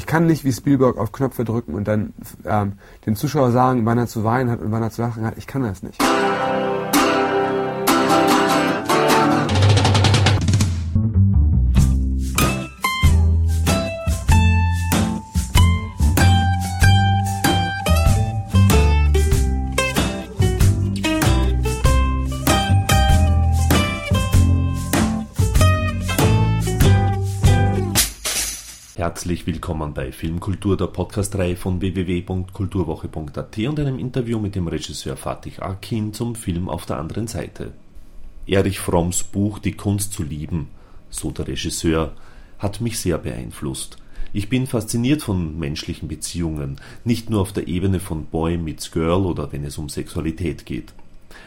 Ich kann nicht wie Spielberg auf Knöpfe drücken und dann ähm, dem Zuschauer sagen, wann er zu weinen hat und wann er zu lachen hat. Ich kann das nicht. Herzlich willkommen bei Filmkultur, der Podcastreihe von www.kulturwoche.at und einem Interview mit dem Regisseur Fatih Akin zum Film Auf der anderen Seite. Erich Fromms Buch Die Kunst zu lieben, so der Regisseur, hat mich sehr beeinflusst. Ich bin fasziniert von menschlichen Beziehungen, nicht nur auf der Ebene von Boy meets Girl oder wenn es um Sexualität geht.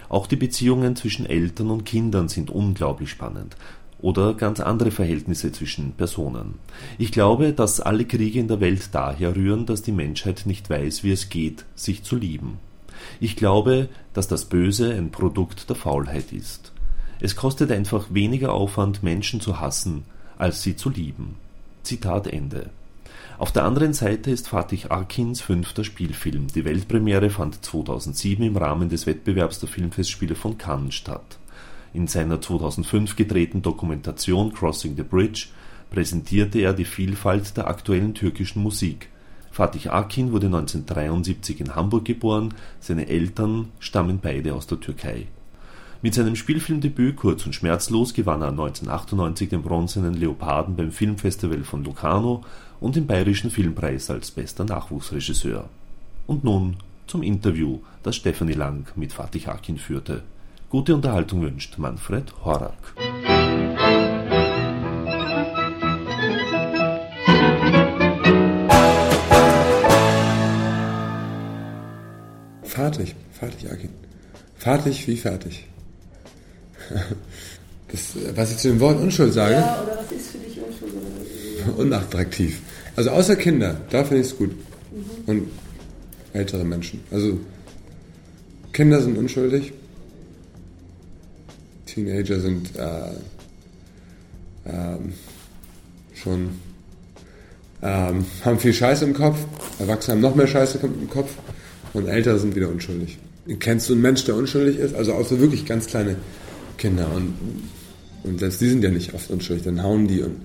Auch die Beziehungen zwischen Eltern und Kindern sind unglaublich spannend, oder ganz andere Verhältnisse zwischen Personen. Ich glaube, dass alle Kriege in der Welt daher rühren, dass die Menschheit nicht weiß, wie es geht, sich zu lieben. Ich glaube, dass das Böse ein Produkt der Faulheit ist. Es kostet einfach weniger Aufwand, Menschen zu hassen, als sie zu lieben. Zitat Ende. Auf der anderen Seite ist Fatih Akins fünfter Spielfilm. Die Weltpremiere fand 2007 im Rahmen des Wettbewerbs der Filmfestspiele von Cannes statt. In seiner 2005 gedrehten Dokumentation Crossing the Bridge präsentierte er die Vielfalt der aktuellen türkischen Musik. Fatih Akin wurde 1973 in Hamburg geboren, seine Eltern stammen beide aus der Türkei. Mit seinem Spielfilmdebüt Kurz und schmerzlos gewann er 1998 den Bronzenen Leoparden beim Filmfestival von Locarno und den Bayerischen Filmpreis als bester Nachwuchsregisseur. Und nun zum Interview, das Stefanie Lang mit Fatih Akin führte Gute Unterhaltung wünscht Manfred Horak. Fertig, fertig, Akin. Fertig wie fertig. Das, was ich zu dem Wort Unschuld sage. Ja, oder was ist für dich Unschuld? Unattraktiv. Also außer Kinder, da finde ich es gut. Mhm. Und ältere Menschen. Also Kinder sind unschuldig, Teenager sind äh, ähm, schon ähm, haben viel Scheiße im Kopf, Erwachsene haben noch mehr Scheiße im Kopf und Ältere sind wieder unschuldig. Kennst du einen Mensch, der unschuldig ist? Also außer wirklich ganz kleine Kinder und, und selbst die sind ja nicht oft unschuldig, dann hauen die und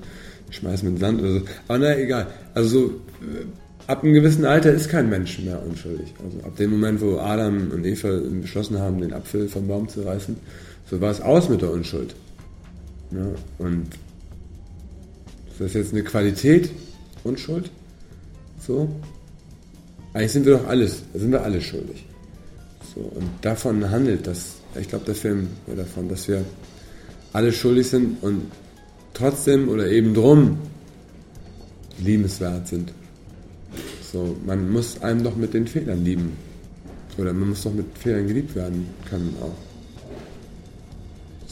schmeißen mit Sand oder so. Aber naja, egal. Also so, äh, ab einem gewissen Alter ist kein Mensch mehr unschuldig. Also ab dem Moment, wo Adam und Eva beschlossen haben, den Apfel vom Baum zu reißen, so war es aus mit der Unschuld. Ja, und ist das jetzt eine Qualität, Unschuld? So? Eigentlich sind wir doch alles, sind wir alle schuldig. So, und davon handelt das, ich glaube, der Film ja davon, dass wir alle schuldig sind und trotzdem oder eben drum liebenswert sind. So, man muss einem doch mit den Fehlern lieben. Oder man muss doch mit Fehlern geliebt werden können auch.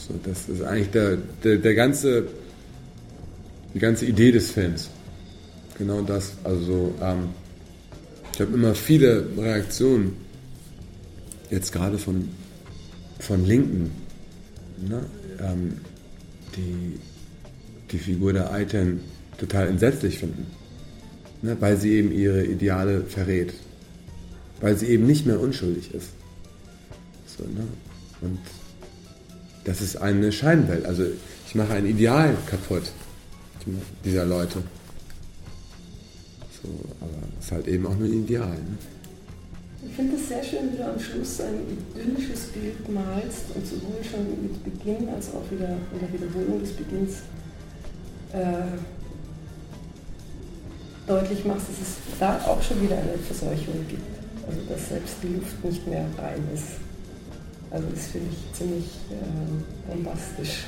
So, das ist eigentlich der, der, der ganze, die ganze Idee des Films. Genau das. Also ähm, ich habe immer viele Reaktionen, jetzt gerade von, von Linken, ne, ähm, die die Figur der Aiten total entsetzlich finden, ne, weil sie eben ihre Ideale verrät, weil sie eben nicht mehr unschuldig ist. So, ne? Und das ist eine Scheinwelt. Also ich mache ein Ideal kaputt dieser Leute. So, aber es ist halt eben auch nur ein Ideal. Ne? Ich finde es sehr schön, wie du am Schluss ein idyllisches Bild malst und sowohl schon mit Beginn als auch wieder in der Wiederholung des Beginns äh, deutlich machst, dass es da auch schon wieder eine Verseuchung gibt. Also dass selbst die Luft nicht mehr rein ist. Also das finde ich ziemlich äh, bombastisch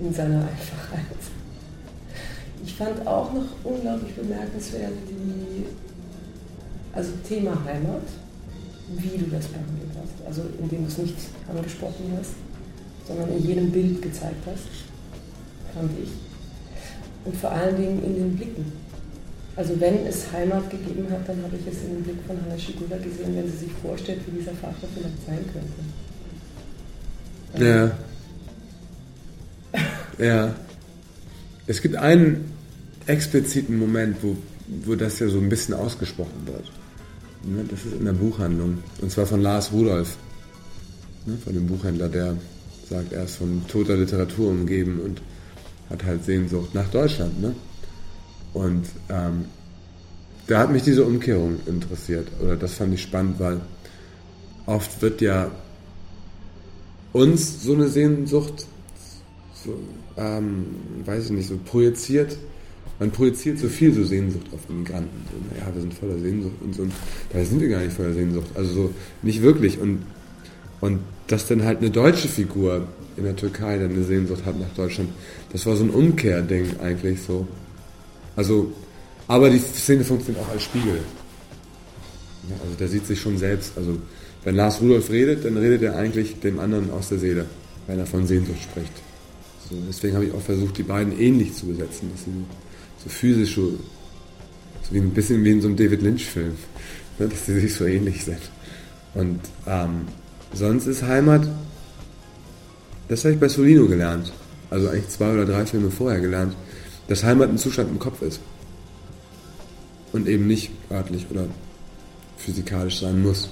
in seiner Einfachheit. Ich fand auch noch unglaublich bemerkenswert die, also Thema Heimat, wie du das behandelt hast. Also indem du es nicht angesprochen hast, sondern in jedem Bild gezeigt hast, fand ich. Und vor allen Dingen in den Blicken. Also wenn es Heimat gegeben hat, dann habe ich es in dem Blick von Hannah Schigula gesehen, wenn sie sich vorstellt, wie dieser Vater vielleicht sein könnte. Ja. Ja. Es gibt einen expliziten Moment, wo, wo das ja so ein bisschen ausgesprochen wird. Ne, das ist in der Buchhandlung. Und zwar von Lars Rudolf, ne, von dem Buchhändler, der sagt, er ist von toter Literatur umgeben und hat halt Sehnsucht nach Deutschland. Ne? Und ähm, da hat mich diese Umkehrung interessiert. Oder das fand ich spannend, weil oft wird ja uns so eine Sehnsucht, so, ähm, weiß ich nicht, so projiziert. Man projiziert so viel so Sehnsucht auf Immigranten. So, naja, wir sind voller Sehnsucht und so. Und da sind wir gar nicht voller Sehnsucht. Also so nicht wirklich. Und, und dass dann halt eine deutsche Figur in der Türkei dann eine Sehnsucht hat nach Deutschland, das war so ein Umkehrding eigentlich so. Also, aber die Szene funktioniert auch als Spiegel. Ja, also der sieht sich schon selbst. Also wenn Lars Rudolf redet, dann redet er eigentlich dem anderen aus der Seele, wenn er von Sehnsucht spricht. So, deswegen habe ich auch versucht, die beiden ähnlich zu besetzen, dass sie so physisch, so, wie ein bisschen wie in so einem David Lynch-Film, ne, dass sie sich so ähnlich sind. Und ähm, sonst ist Heimat, das habe ich bei Solino gelernt, also eigentlich zwei oder drei Filme vorher gelernt, dass Heimat ein Zustand im Kopf ist. Und eben nicht örtlich oder physikalisch sein muss.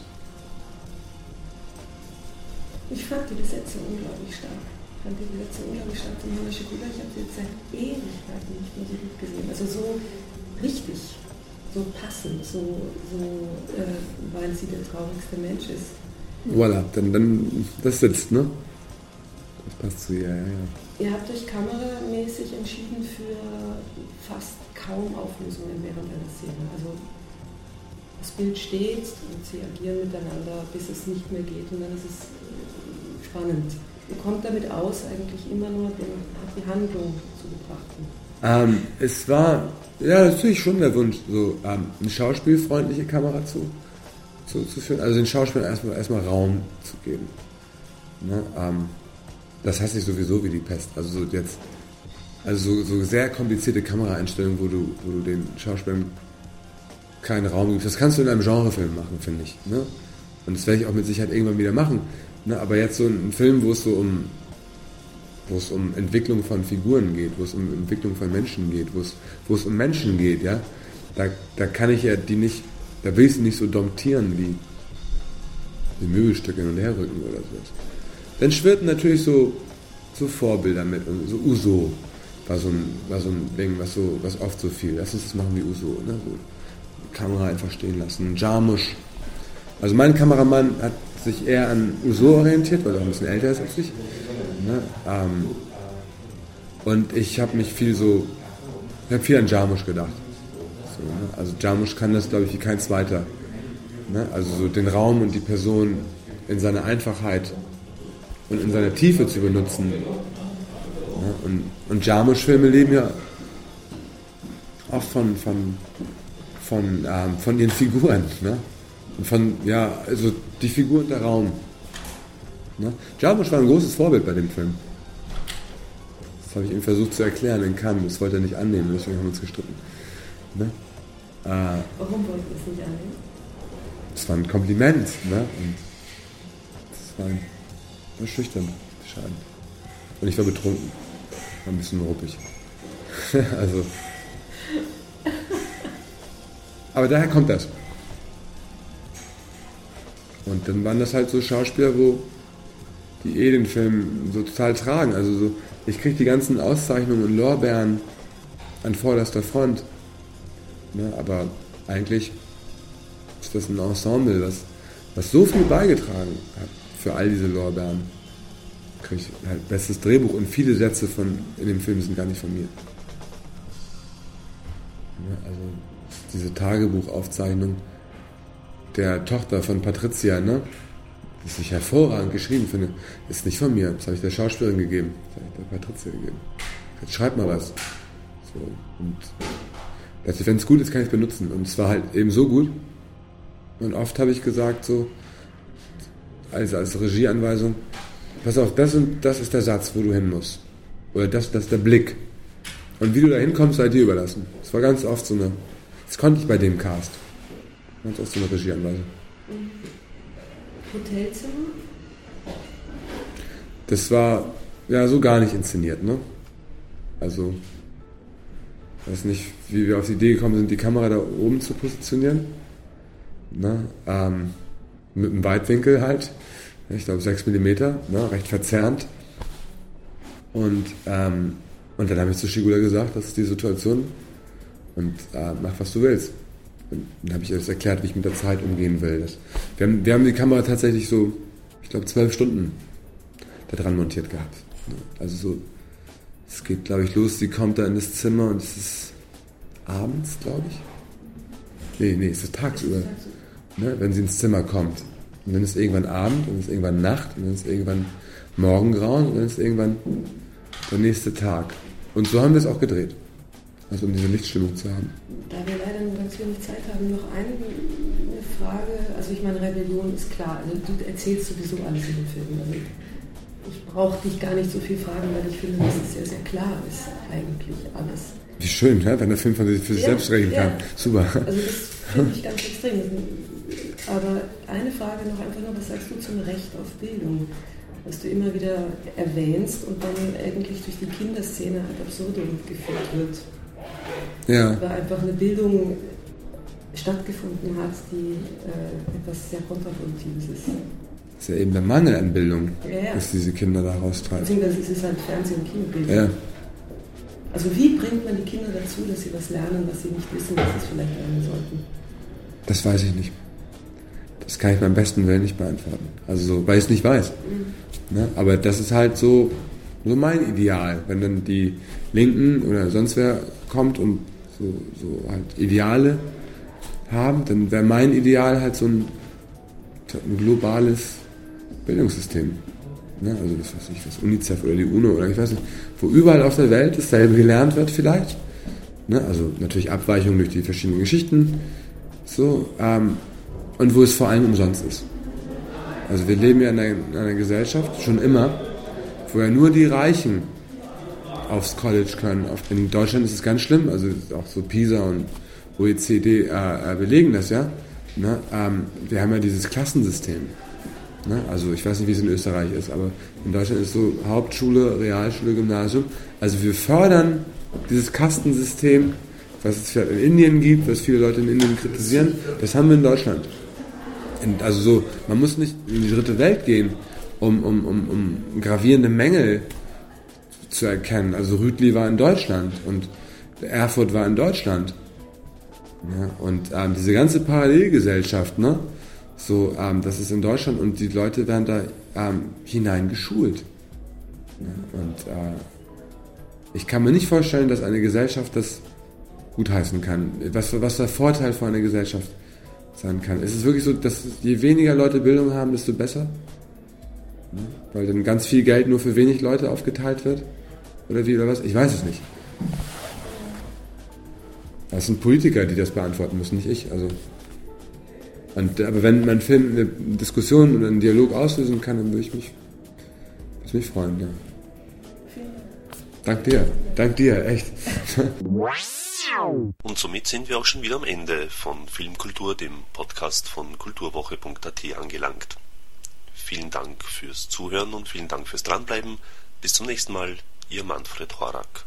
Ich fand die Besetzung unglaublich stark. Ich fand die Besetzung unglaublich stark von Hanna Schikula. Ich habe sie jetzt seit Ewigkeiten nicht mehr so gut gesehen. Also so richtig, so passend, so, so äh, weil sie der traurigste Mensch ist. Voilà, dann, dann das sitzt, ne? Das passt zu ihr, ja, ja. Ihr habt euch kameramäßig entschieden für fast kaum Auflösungen während einer Szene. Also das Bild steht und sie agieren miteinander, bis es nicht mehr geht und dann ist es spannend. Ihr kommt damit aus, eigentlich immer nur den, die Handlung zu betrachten. Ähm, es war ja natürlich schon der Wunsch, so ähm, eine schauspielfreundliche Kamera zu, zu, zu führen, also den Schauspielern erstmal, erstmal Raum zu geben. Ne? Ähm, das hasse ich sowieso wie die Pest. Also so jetzt, also so, so sehr komplizierte Kameraeinstellungen, wo du, wo du den Schauspielern keinen Raum gibst. Das kannst du in einem Genrefilm machen, finde ich. Ne? Und das werde ich auch mit Sicherheit irgendwann wieder machen. Ne, aber jetzt so ein Film, wo es so um, wo es um Entwicklung von Figuren geht, wo es um Entwicklung von Menschen geht, wo es, wo es um Menschen geht, ja, da, da kann ich ja die nicht, da will ich sie nicht so domptieren wie die Möbelstücke hin und her rücken oder sowas. Dann schwirrten natürlich so, so Vorbilder mit, so Uso war so ein, war so ein Ding, was so, was oft so viel. Lass uns das machen wie Uso, ne? So, Kamera einfach stehen lassen. Jarmusch. Also mein Kameramann hat sich eher an Uso orientiert, weil er auch ein bisschen älter ist als ich. Ne? Ähm, und ich habe mich viel so, ich habe viel an Jarmusch gedacht. So, ne? Also Jarmusch kann das, glaube ich, wie kein zweiter. Ne? Also so den Raum und die Person in seiner Einfachheit und in seiner Tiefe zu benutzen. Ne? Und, und Jarmusch-Filme leben ja auch von, von, von, ähm, von ihren Figuren. Ne? Von, ja, also die Figur und der Raum. Ne? Jarmusch war ein großes Vorbild bei dem Film. Das habe ich ihm versucht zu erklären in Cannes. Das wollte er nicht annehmen, deswegen haben wir uns gestritten. Ne? Äh, Warum wollte er es nicht annehmen? Das war ein Kompliment. Ne? Und das war, ein, war schüchtern, schade. Und ich war betrunken. War ein bisschen ruppig. also. Aber daher kommt das. Und dann waren das halt so Schauspieler, wo die eh den Film so total tragen. Also so, ich kriege die ganzen Auszeichnungen und Lorbeeren an vorderster Front. Ne, aber eigentlich ist das ein Ensemble, was, was so viel beigetragen hat für all diese Lorbeeren. Kriege ich halt bestes Drehbuch und viele Sätze von in dem Film sind gar nicht von mir. Ne, also diese Tagebuchaufzeichnung der Tochter von Patricia, ne? Das ich hervorragend geschrieben finde, ist nicht von mir. Das habe ich der Schauspielerin gegeben. Das habe ich der Patricia gegeben. Jetzt schreib mal was. So, und wenn es gut ist, kann ich es benutzen. Und es war halt eben so gut. Und oft habe ich gesagt, so, also als Regieanweisung, pass auf, das und das ist der Satz, wo du hin musst. Oder das, das ist der Blick. Und wie du da hinkommst, sei dir überlassen. Das war ganz oft so eine, das konnte ich bei dem Cast. Ganz aus so eine Regieanweisung. Hotelzimmer? Das war ja so gar nicht inszeniert, ne? Also Ich weiß nicht, wie wir auf die Idee gekommen sind, die Kamera da oben zu positionieren. Ne? Ähm, mit einem Weitwinkel halt. Ich glaube 6 mm, ne? recht verzerrt. Und, ähm, und dann habe ich zu Shigula gesagt, das ist die Situation und äh, mach was du willst. Dann habe ich das erklärt, wie ich mit der Zeit umgehen will. Das, wir, haben, wir haben die Kamera tatsächlich so, ich glaube, zwölf Stunden da dran montiert gehabt. Also so, es geht, glaube ich, los, sie kommt da in das Zimmer und es ist abends, glaube ich. Nee, nee, es ist tagsüber. Ne, wenn sie ins Zimmer kommt. Und dann ist irgendwann Abend, und dann ist irgendwann Nacht, und dann ist irgendwann Morgengrauen, und dann ist irgendwann der nächste Tag. Und so haben wir es auch gedreht. Also um diese Lichtstimmung zu haben. Da wir ganz wenig Zeit haben, noch eine, eine Frage. Also ich meine, Rebellion ist klar. Also du erzählst sowieso alles in den Filmen. Also ich brauche dich gar nicht so viel fragen, weil ich finde, dass es sehr, sehr klar ist, eigentlich alles. Wie schön, ne? wenn der Film von sich für sich ja, selbst regeln kann. Ja. Super. Also das finde ich ganz extrem. Aber eine Frage noch einfach nur, was sagst du zum Recht auf Bildung? Was du immer wieder erwähnst und dann eigentlich durch die Kinderszene ad absurdum geführt wird. Ja. Weil einfach eine Bildung stattgefunden hat, die äh, etwas sehr kontraproduktives ist. Das ist ja eben der Mangel an Bildung, ja, ja. dass diese Kinder da raustreiben. Beziehungsweise ist es halt Fernseh- und Kinobildung. Ja. Also wie bringt man die Kinder dazu, dass sie was lernen, was sie nicht wissen, dass sie vielleicht lernen sollten? Das weiß ich nicht. Das kann ich beim besten Willen nicht beantworten. Also so, weil ich es nicht weiß. Mhm. Ne? Aber das ist halt so, so mein Ideal. Wenn dann die Linken oder sonst wer kommt und so, so halt Ideale haben, dann wäre mein Ideal halt so ein, ein globales Bildungssystem. Ne? Also das weiß ich, was UNICEF oder die UNO oder ich weiß nicht, wo überall auf der Welt dasselbe gelernt wird vielleicht. Ne? Also natürlich Abweichungen durch die verschiedenen Geschichten. So, ähm, und wo es vor allem umsonst ist. Also wir leben ja in einer, in einer Gesellschaft schon immer, wo ja nur die Reichen aufs College können. In Deutschland ist es ganz schlimm, also auch so PISA und OECD äh, äh, belegen das ja. Ne? Ähm, wir haben ja dieses Klassensystem. Ne? Also ich weiß nicht, wie es in Österreich ist, aber in Deutschland ist so Hauptschule, Realschule, Gymnasium. Also wir fördern dieses Kastensystem, was es vielleicht in Indien gibt, was viele Leute in Indien kritisieren, das haben wir in Deutschland. also so, man muss nicht in die dritte Welt gehen, um, um, um, um gravierende Mängel zu erkennen. Also Rütli war in Deutschland und Erfurt war in Deutschland. Ja, und ähm, diese ganze Parallelgesellschaft, ne? So, ähm, das ist in Deutschland und die Leute werden da ähm, hineingeschult. Ja, und äh, ich kann mir nicht vorstellen, dass eine Gesellschaft das gutheißen kann. Was, was der Vorteil von einer Gesellschaft sein kann. Es ist wirklich so, dass je weniger Leute Bildung haben, desto besser. Ja, weil dann ganz viel Geld nur für wenig Leute aufgeteilt wird. Oder wie oder was? Ich weiß es nicht. Das sind Politiker, die das beantworten müssen, nicht ich. Also, und, aber wenn mein Film eine Diskussion oder einen Dialog auslösen kann, dann würde ich mich, würde mich freuen. Ja. Dank dir. Dank dir, echt. Und somit sind wir auch schon wieder am Ende von Filmkultur, dem Podcast von kulturwoche.at angelangt. Vielen Dank fürs Zuhören und vielen Dank fürs Dranbleiben. Bis zum nächsten Mal. Ihr Manfred Horak.